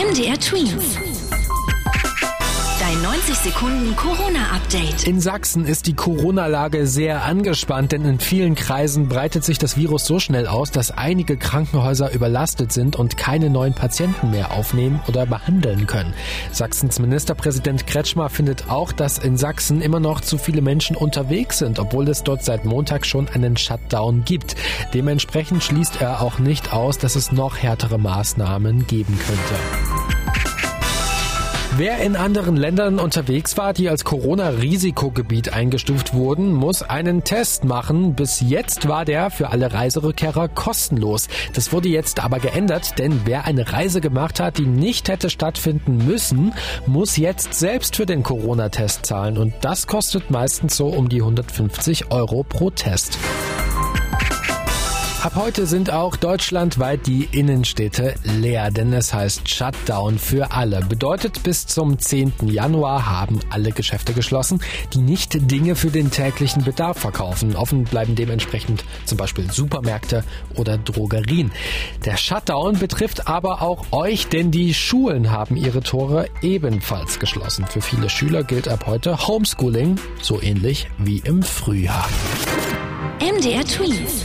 MDR Twins. Dein 90 Sekunden Corona-Update. In Sachsen ist die Corona-Lage sehr angespannt, denn in vielen Kreisen breitet sich das Virus so schnell aus, dass einige Krankenhäuser überlastet sind und keine neuen Patienten mehr aufnehmen oder behandeln können. Sachsens Ministerpräsident Kretschmer findet auch, dass in Sachsen immer noch zu viele Menschen unterwegs sind, obwohl es dort seit Montag schon einen Shutdown gibt. Dementsprechend schließt er auch nicht aus, dass es noch härtere Maßnahmen geben könnte. Wer in anderen Ländern unterwegs war, die als Corona-Risikogebiet eingestuft wurden, muss einen Test machen. Bis jetzt war der für alle Reiserückkehrer kostenlos. Das wurde jetzt aber geändert, denn wer eine Reise gemacht hat, die nicht hätte stattfinden müssen, muss jetzt selbst für den Corona-Test zahlen. Und das kostet meistens so um die 150 Euro pro Test. Ab heute sind auch deutschlandweit die Innenstädte leer, denn es heißt Shutdown für alle. Bedeutet, bis zum 10. Januar haben alle Geschäfte geschlossen, die nicht Dinge für den täglichen Bedarf verkaufen. Offen bleiben dementsprechend zum Beispiel Supermärkte oder Drogerien. Der Shutdown betrifft aber auch euch, denn die Schulen haben ihre Tore ebenfalls geschlossen. Für viele Schüler gilt ab heute Homeschooling, so ähnlich wie im Frühjahr. MDR Twins.